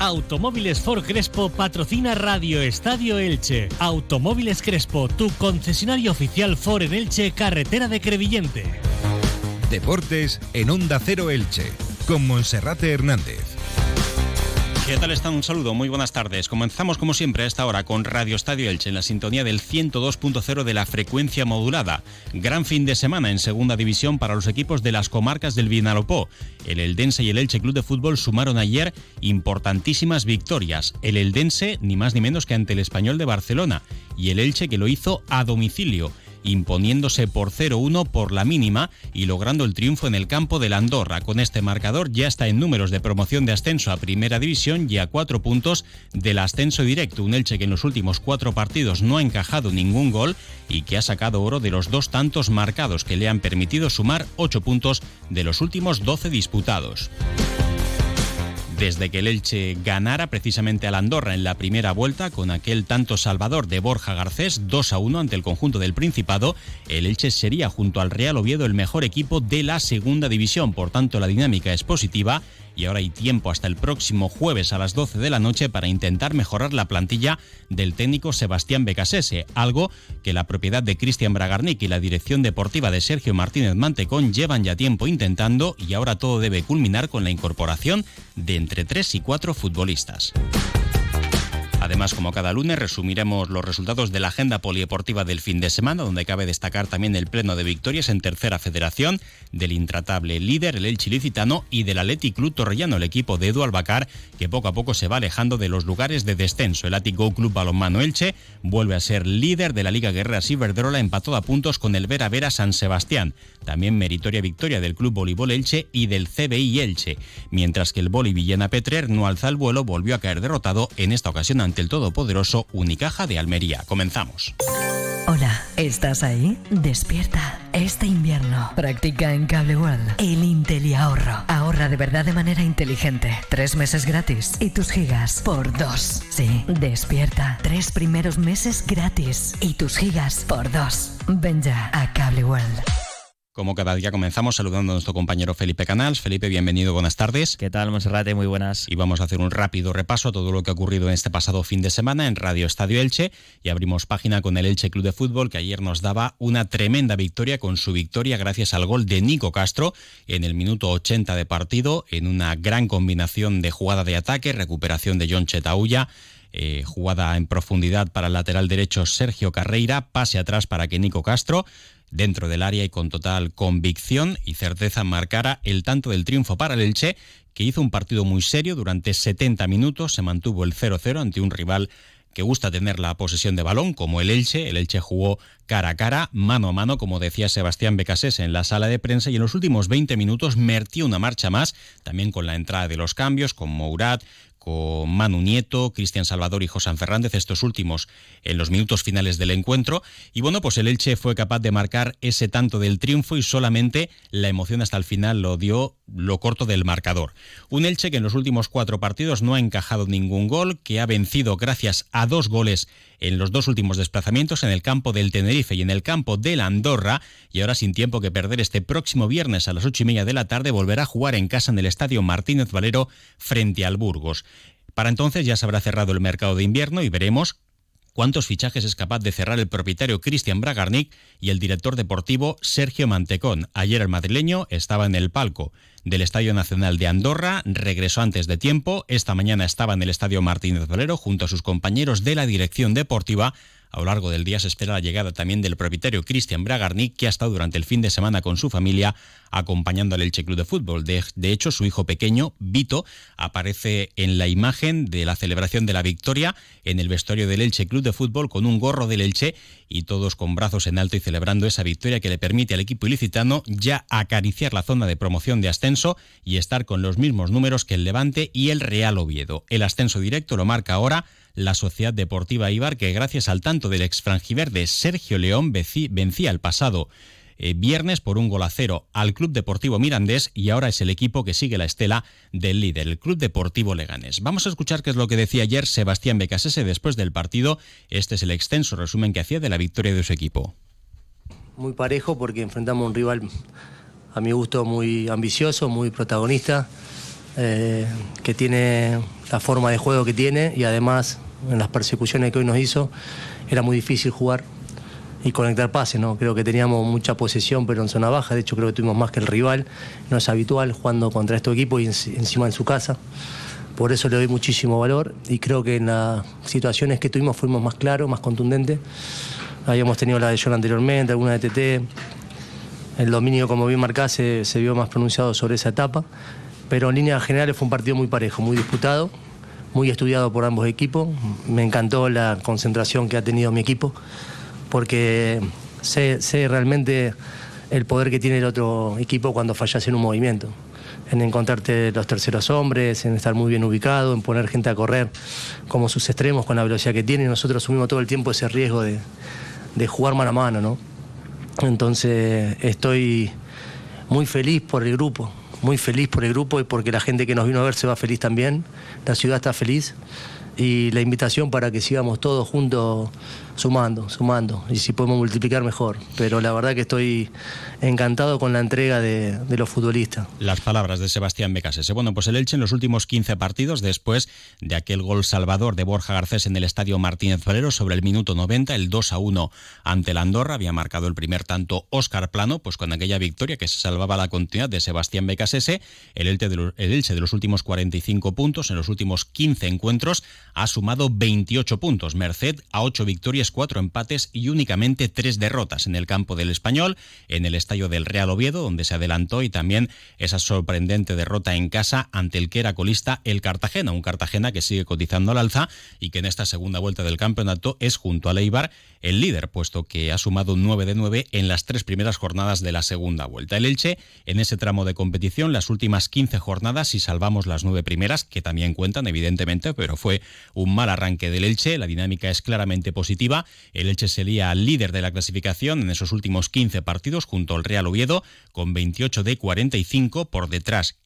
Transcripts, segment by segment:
Automóviles Ford Crespo patrocina Radio Estadio Elche. Automóviles Crespo, tu concesionario oficial Ford en Elche, carretera de Crevillente. Deportes en Onda Cero Elche, con Monserrate Hernández. ¿Qué tal están? Un saludo, muy buenas tardes. Comenzamos como siempre a esta hora con Radio Estadio Elche en la sintonía del 102.0 de la frecuencia modulada. Gran fin de semana en segunda división para los equipos de las comarcas del Vinalopó. El Eldense y el Elche Club de Fútbol sumaron ayer importantísimas victorias. El Eldense ni más ni menos que ante el Español de Barcelona y el Elche que lo hizo a domicilio imponiéndose por 0-1 por la mínima y logrando el triunfo en el campo de la Andorra. Con este marcador ya está en números de promoción de ascenso a Primera División y a cuatro puntos del ascenso directo. Un Elche que en los últimos cuatro partidos no ha encajado ningún gol y que ha sacado oro de los dos tantos marcados que le han permitido sumar ocho puntos de los últimos 12 disputados desde que el Elche ganara precisamente al Andorra en la primera vuelta con aquel tanto salvador de Borja Garcés 2 a 1 ante el conjunto del Principado, el Elche sería junto al Real Oviedo el mejor equipo de la segunda división, por tanto la dinámica es positiva y ahora hay tiempo hasta el próximo jueves a las 12 de la noche para intentar mejorar la plantilla del técnico Sebastián Becasese, algo que la propiedad de Cristian Bragarnik y la dirección deportiva de Sergio Martínez Mantecón llevan ya tiempo intentando y ahora todo debe culminar con la incorporación de entre 3 y 4 futbolistas. Además, como cada lunes, resumiremos los resultados de la agenda polideportiva del fin de semana, donde cabe destacar también el pleno de victorias en tercera federación del intratable líder, el Elche Licitano, y del Athletic Club Torrellano, el equipo de Edu Albacar, que poco a poco se va alejando de los lugares de descenso. El Athletic Club Balonmano Elche vuelve a ser líder de la Liga Guerrera Ciberdrola, empatado a puntos con el Vera Vera San Sebastián. También meritoria victoria del Club Voleibol Elche y del CBI Elche, mientras que el Boli Villena Petrer no alza el vuelo, volvió a caer derrotado en esta ocasión ante el todopoderoso Unicaja de Almería. Comenzamos. Hola, ¿estás ahí? Despierta. Este invierno practica en Cable World el Intel ahorro. Ahorra de verdad de manera inteligente. Tres meses gratis y tus gigas por dos. Sí, despierta. Tres primeros meses gratis y tus gigas por dos. Ven ya a Cable World. Como cada día comenzamos saludando a nuestro compañero Felipe Canals. Felipe, bienvenido, buenas tardes. ¿Qué tal, Monserrate? Muy buenas. Y vamos a hacer un rápido repaso a todo lo que ha ocurrido en este pasado fin de semana en Radio Estadio Elche y abrimos página con el Elche Club de Fútbol que ayer nos daba una tremenda victoria con su victoria gracias al gol de Nico Castro en el minuto 80 de partido en una gran combinación de jugada de ataque, recuperación de John Chetauya, eh, jugada en profundidad para el lateral derecho Sergio Carreira, pase atrás para que Nico Castro dentro del área y con total convicción y certeza marcara el tanto del triunfo para el Elche, que hizo un partido muy serio durante 70 minutos, se mantuvo el 0-0 ante un rival que gusta tener la posesión de balón, como el Elche. El Elche jugó cara a cara, mano a mano, como decía Sebastián Becasés en la sala de prensa, y en los últimos 20 minutos mertió una marcha más, también con la entrada de los cambios, con Mourad, con Manu Nieto, Cristian Salvador y José Fernández, estos últimos en los minutos finales del encuentro. Y bueno, pues el Elche fue capaz de marcar ese tanto del triunfo y solamente la emoción hasta el final lo dio lo corto del marcador. Un Elche que en los últimos cuatro partidos no ha encajado ningún gol, que ha vencido gracias a dos goles en los dos últimos desplazamientos en el campo del Tenerife y en el campo del Andorra, y ahora sin tiempo que perder este próximo viernes a las ocho y media de la tarde volverá a jugar en casa en el Estadio Martínez Valero frente al Burgos. Para entonces ya se habrá cerrado el mercado de invierno y veremos cuántos fichajes es capaz de cerrar el propietario Cristian Bragarnik y el director deportivo Sergio Mantecón. Ayer el madrileño estaba en el palco del Estadio Nacional de Andorra, regresó antes de tiempo, esta mañana estaba en el Estadio Martínez Valero junto a sus compañeros de la dirección deportiva a lo largo del día se espera la llegada también del propietario Cristian Bragarnik, que ha estado durante el fin de semana con su familia acompañando al Elche Club de Fútbol. De, de, hecho, su hijo pequeño, Vito, aparece en la imagen de la celebración de la victoria en el vestuario del Elche Club de Fútbol con un gorro del Elche y todos con brazos en alto y celebrando esa victoria que le permite al equipo ilicitano ya acariciar la zona de promoción de ascenso y estar con los mismos números que el Levante y el Real Oviedo. El ascenso directo lo marca ahora la Sociedad Deportiva Ibar, que gracias al tanto del ex frangiverde Sergio León vencía el pasado eh, viernes por un gol a cero al Club Deportivo Mirandés y ahora es el equipo que sigue la estela del líder, el Club Deportivo Leganés. Vamos a escuchar qué es lo que decía ayer Sebastián Becasese después del partido. Este es el extenso resumen que hacía de la victoria de su equipo. Muy parejo porque enfrentamos a un rival a mi gusto muy ambicioso, muy protagonista. eh, que tiene la forma de juego que tiene y además en las persecuciones que hoy nos hizo era muy difícil jugar y conectar pases, ¿no? Creo que teníamos mucha posesión, pero en zona baja, de hecho creo que tuvimos más que el rival, no es habitual jugando contra este equipo y encima en su casa. Por eso le doy muchísimo valor y creo que en las situaciones que tuvimos fuimos más claros, más contundentes. Habíamos tenido la de John anteriormente, alguna de TT. El dominio, como bien marcase, se vio más pronunciado sobre esa etapa. Pero en líneas generales fue un partido muy parejo, muy disputado, muy estudiado por ambos equipos. Me encantó la concentración que ha tenido mi equipo porque sé, realmente el poder que tiene el otro equipo cuando fallas en un movimiento, en encontrarte los terceros hombres, en estar muy bien ubicado, en poner gente a correr como sus extremos con la velocidad que tiene. Nosotros asumimos todo el tiempo ese riesgo de, jugar mano a mano, ¿no? Entonces estoy muy feliz por el grupo, muy feliz por el grupo y porque la gente que nos vino a ver se va feliz también, la ciudad está feliz y la invitación para que sigamos todos juntos sumando, sumando, y si podemos multiplicar mejor. Pero la verdad que estoy encantado con la entrega de, los futbolistas. Las palabras de Sebastián Becasese. Bueno, pues el Elche en los últimos 15 partidos, después de aquel gol salvador de Borja Garcés en el estadio Martínez Valero sobre el minuto 90, el 2 a 1 ante la Andorra, había marcado el primer tanto Óscar Plano, pues con aquella victoria que se salvaba la continuidad de Sebastián Becasese, el Elche de los, el Elche de los últimos 45 puntos, en los últimos 15 encuentros, ha sumado 28 puntos, merced a 8 victorias, 4 empates y únicamente 3 derrotas en el campo del Español, en el estadio del Real Oviedo, donde se adelantó, y también esa sorprendente derrota en casa ante el que era colista el Cartagena, un Cartagena que sigue cotizando al alza y que en esta segunda vuelta del campeonato es junto a Leibar el líder, puesto que ha sumado 9 de 9 en las tres primeras jornadas de la segunda vuelta. El Elche, en ese tramo de competición, las últimas 15 jornadas, si salvamos las nueve primeras, que también cuentan, evidentemente, pero fue un mal arranque del Elche, la dinámica es claramente positiva, el Elche sería líder de la clasificación en esos últimos 15 partidos junto al Real Oviedo con 28 de 45 por detrás.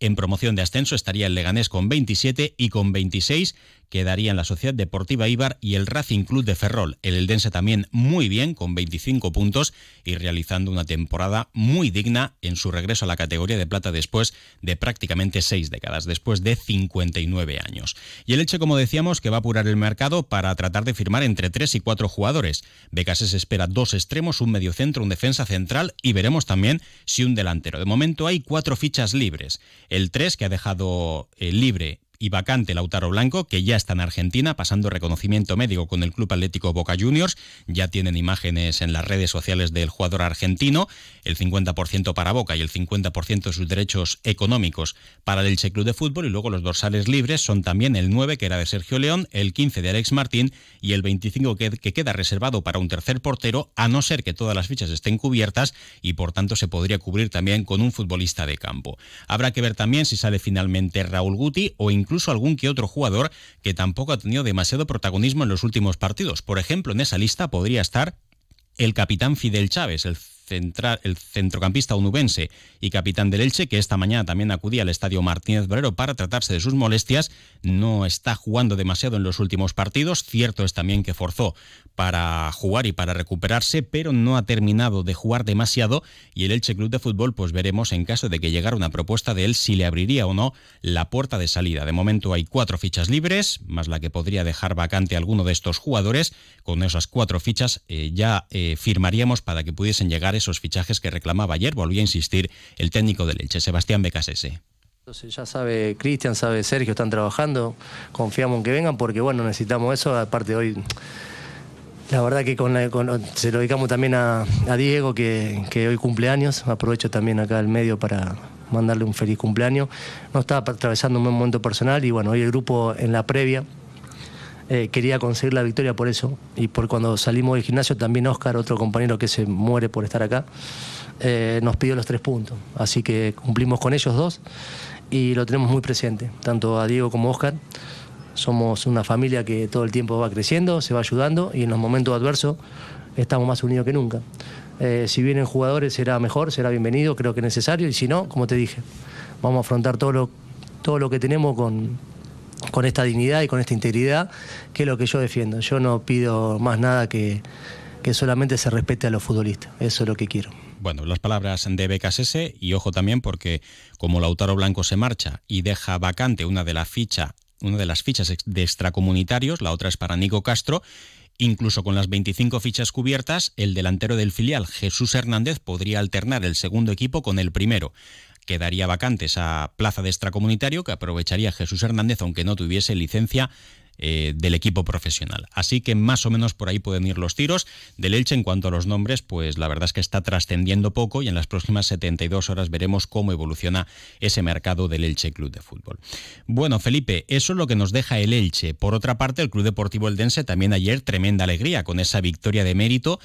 En promoción de ascenso estaría el Leganés con 27 y con 26 quedarían la Sociedad Deportiva Ibar y el Racing Club de Ferrol. El Eldense también muy bien, con 25 puntos y realizando una temporada muy digna en su regreso a la categoría de plata después de prácticamente seis décadas, después de 59 años. Y el hecho, como decíamos, que va a apurar el mercado para tratar de firmar entre tres y cuatro jugadores. Becases espera dos extremos, un mediocentro, un defensa central y veremos también si un delantero. De momento hay cuatro fichas libres. El 3 que ha dejado eh, libre y vacante Lautaro Blanco, que ya está en Argentina pasando reconocimiento médico con el Club Atlético Boca Juniors. Ya tienen imágenes en las redes sociales del jugador argentino, el 50% para Boca y el 50% de sus derechos económicos para el Elche Club de Fútbol. Y luego los dorsales libres son también el 9, que era de Sergio León, el 15 de Alex Martín y el 25 que, que queda reservado para un tercer portero, a no ser que todas las fichas estén cubiertas y por tanto se podría cubrir también con un futbolista de campo. Habrá que ver también si sale finalmente Raúl Guti o incluso incluso algún que otro jugador que tampoco ha tenido demasiado protagonismo en los últimos partidos. Por ejemplo, en esa lista podría estar el capitán Fidel Chávez, el el centrocampista onubense y capitán del Elche, que esta mañana también acudía al estadio Martínez Brero para tratarse de sus molestias, no está jugando demasiado en los últimos partidos. Cierto es también que forzó para jugar y para recuperarse, pero no ha terminado de jugar demasiado y el Elche Club de Fútbol, pues veremos en caso de que llegara una propuesta de él si le abriría o no la puerta de salida. De momento hay cuatro fichas libres, más la que podría dejar vacante alguno de estos jugadores. Con esas cuatro fichas eh, ya eh, firmaríamos para que pudiesen llegar esos fichajes que reclamaba ayer, volvió a insistir el técnico del Elche, Sebastián Becasese. Ya sabe Cristian, sabe Sergio, están trabajando, confiamos en que vengan porque bueno, necesitamos eso, aparte hoy la verdad que con, se lo dedicamos también a, Diego, que, que, hoy cumpleaños. Aprovecho también acá el medio para mandarle un feliz cumpleaños. No estaba atravesando un buen momento personal y bueno, hoy el grupo en la previa eh, quería conseguir la victoria por eso. Y por cuando salimos del gimnasio, también Oscar, otro compañero que se muere por estar acá, eh, nos pidió los tres puntos. Así que cumplimos con ellos dos y lo tenemos muy presente, tanto a Diego como a Oscar. Somos una familia que todo el tiempo va creciendo, se va ayudando y en los momentos adversos estamos más unidos que nunca. Eh, si vienen jugadores será mejor, será bienvenido, creo que es necesario y si no, como te dije, vamos a afrontar todo lo, todo lo que tenemos con, con esta dignidad y con esta integridad, que es lo que yo defiendo. Yo no pido más nada que, que solamente se respete a los futbolistas. Eso es lo que quiero. Bueno, las palabras de BKSS y ojo también porque como Lautaro Blanco se marcha y deja vacante una de, la ficha, una de las fichas de extracomunitarios, la otra es para Nico Castro, Incluso con las 25 fichas cubiertas, el delantero del filial, Jesús Hernández, podría alternar el segundo equipo con el primero. Quedaría vacante esa plaza de extracomunitario que aprovecharía Jesús Hernández, aunque no tuviese licencia eh, del equipo profesional. Así que más o menos por ahí pueden ir los tiros. Del Elche en cuanto a los nombres, pues la verdad es que está trascendiendo poco y en las próximas 72 horas veremos cómo evoluciona ese mercado del Elche Club de Fútbol. Bueno, Felipe, eso es lo que nos deja el Elche. Por otra parte, el Club Deportivo Eldense también ayer tremenda alegría con esa victoria de mérito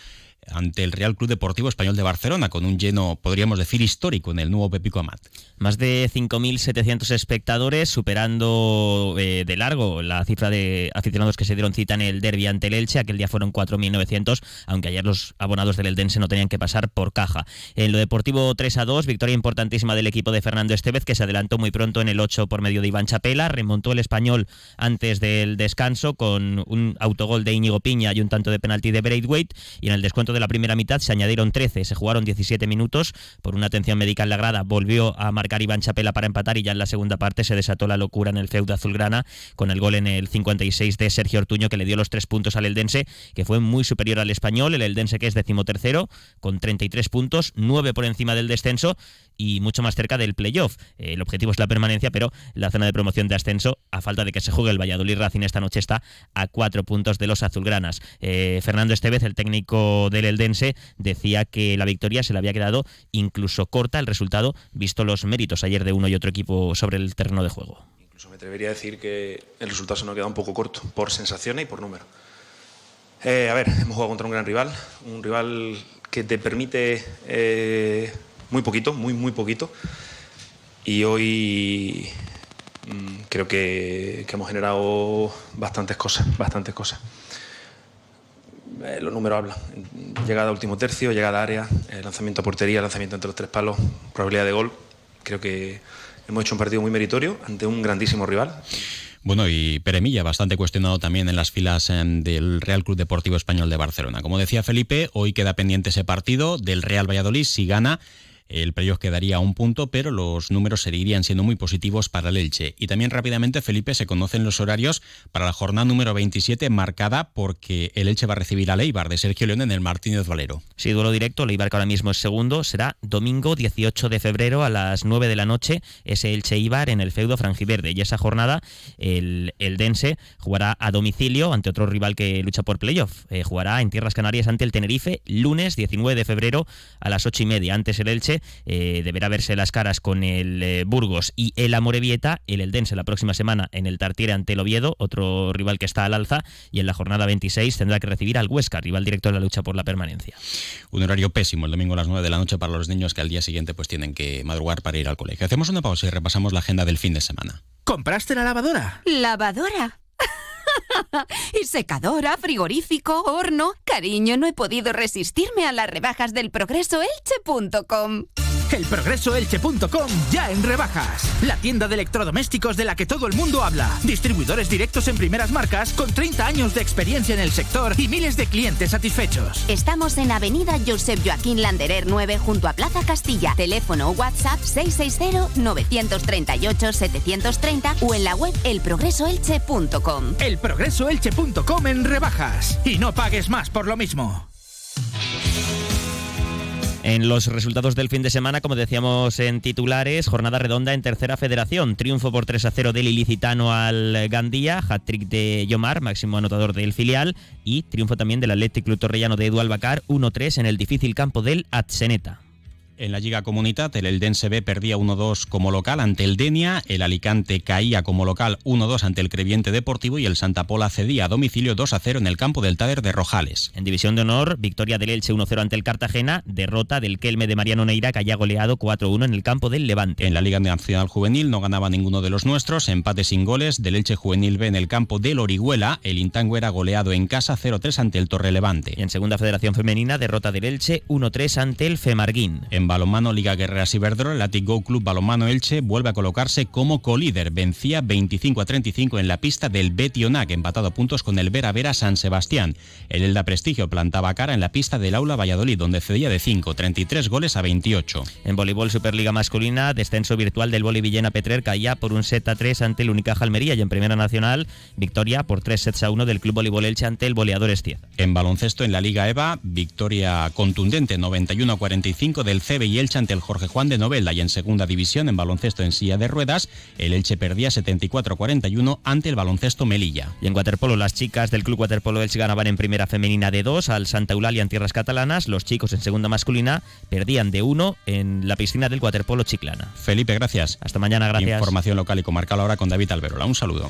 ante el Real Club Deportivo Español de Barcelona, con un lleno, podríamos decir, histórico en el nuevo Pepico Amat. Más de 5.700 espectadores, superando eh, de largo la cifra de aficionados que se dieron cita en el derby ante el Elche. Aquel día fueron 4.900, aunque ayer los abonados del Eldense no tenían que pasar por caja. En lo deportivo 3 a 2, victoria importantísima del equipo de Fernando Estevez, que se adelantó muy pronto en el 8 por medio de Iván Chapela. Remontó el español antes del descanso con un autogol de Íñigo Piña y un tanto de penalti de Braithwaite. Y en el descuento de la primera mitad se añadieron 13, se jugaron 17 minutos. Por una atención médica en la grada volvió a marcar Iván Chapela para empatar y ya en la segunda parte se desató la locura en el feudo azulgrana con el gol en el 56 de Sergio Ortuño que le dio los tres puntos al Eldense, que fue muy superior al español. El Eldense que es decimotercero con 33 puntos, 9 por encima del descenso y mucho más cerca del playoff. El objetivo es la permanencia, pero la zona de promoción de ascenso, a falta de que se juegue el Valladolid Racing esta noche, está a cuatro puntos de los azulgranas. Eh, Fernando Estevez, el técnico del Eldense, decía que la victoria se le había quedado incluso corta el resultado, visto los méritos ayer de uno y otro equipo sobre el terreno de juego. Incluso me atrevería a decir que el resultado se nos ha quedado un poco corto, por sensaciones y por número. Eh, a ver, hemos jugado contra un gran rival, un rival que te permite eh, muy poquito, muy, muy poquito. Y hoy mmm, creo que, que, hemos generado bastantes cosas, bastantes cosas. Eh, los números hablan. Llegada a último tercio, llegada a área, eh, lanzamiento a portería, lanzamiento entre los tres palos, probabilidad de gol. Creo que hemos hecho un partido muy meritorio ante un grandísimo rival. Bueno, y Peremilla, bastante cuestionado también en las filas en, del Real Club Deportivo Español de Barcelona. Como decía Felipe, hoy queda pendiente ese partido del Real Valladolid. Si gana, el playoff quedaría a un punto, pero los números seguirían siendo muy positivos para el Elche. Y también rápidamente, Felipe, se conocen los horarios para la jornada número 27, marcada porque el Elche va a recibir a Leibar de Sergio León en el Martínez Valero. Sí, duelo directo. Leibar, que ahora mismo es segundo, será domingo 18 de febrero a las 9 de la noche. Ese Elche Ibar en el feudo Frangiverde. Y esa jornada, el, el Dense jugará a domicilio ante otro rival que lucha por playoff. Eh, jugará en Tierras Canarias ante el Tenerife, lunes 19 de febrero a las 8 y media. Antes el Elche eh, deberá verse las caras con el eh, Burgos y el Amorebieta, el Eldense la próxima semana en el Tartiere ante el Oviedo, otro rival que está al alza, y en la jornada 26 tendrá que recibir al Huesca, rival directo en la lucha por la permanencia. Un horario pésimo el domingo a las 9 de la noche para los niños que al día siguiente pues tienen que madrugar para ir al colegio. Hacemos una pausa y repasamos la agenda del fin de semana. ¿Compraste la lavadora? ¿Lavadora? y secadora, frigorífico, horno. Cariño, no he podido resistirme a las rebajas del progreso elche.com. Elprogresoelche.com ya en rebajas. La tienda de electrodomésticos de la que todo el mundo habla. Distribuidores directos en primeras marcas con 30 años de experiencia en el sector y miles de clientes satisfechos. Estamos en Avenida Josep Joaquín Landerer 9 junto a Plaza Castilla. Teléfono WhatsApp 660-938-730 o en la web elprogresoelche.com. Elprogresoelche.com en rebajas. Y no pagues más por lo mismo. En los resultados del fin de semana, como decíamos en titulares, jornada redonda en tercera federación. Triunfo por 3 a 0 del ilicitano al Gandía, hat-trick de Yomar, máximo anotador del filial, y triunfo también del Athletic Club Torrellano de Edu Albacar, 1-3 en el difícil campo del Atseneta. En la Liga Comunitat, el Eldense B perdía 1-2 como local ante el Denia, el Alicante caía como local 1-2 ante el Creviente Deportivo y el Santa Pola cedía a domicilio 2-0 en el campo del Tader de Rojales. En División de Honor, victoria del Elche 1-0 ante el Cartagena, derrota del Kelme de Mariano Neira que haya goleado 4-1 en el campo del Levante. En la Liga Nacional Juvenil no ganaba ninguno de los nuestros, empate sin goles del Elche Juvenil B en el campo del Orihuela, el Intango era goleado en casa 0-3 ante el Torre Levante. Y en Segunda Federación Femenina, derrota del Elche 1-3 ante el Femarguín. En En balonmano Liga Guerreras Iberdrola, el Atic Club Balonmano Elche vuelve a colocarse como colíder. Vencía 25 a 35 en la pista del Betionac, empatado a puntos con el Vera Vera San Sebastián. El Elda Prestigio plantaba cara en la pista del Aula Valladolid, donde cedía de 5, 33 goles a 28. En voleibol Superliga masculina, descenso virtual del Voli Villena Petrer caía por un set a 3 ante el Unicaja Almería y en Primera Nacional, victoria por 3 sets a 1 del Club Voleibol Elche ante el Boleador Estieza. En baloncesto en la Liga EVA, victoria contundente 91 a 45 del Y Elche ante el Jorge Juan de Novela y en segunda división en baloncesto en silla de ruedas, el Elche perdía 74 a 41 ante el baloncesto Melilla. Y en waterpolo, las chicas del Club Waterpolo Elche ganaban en primera femenina de 2 al Santa Eulalia en tierras catalanas, los chicos en segunda masculina perdían de 1 en la piscina del waterpolo Chiclana. Felipe, gracias. Hasta mañana, gracias. Información local y comarcal ahora con David Alberola. Un saludo.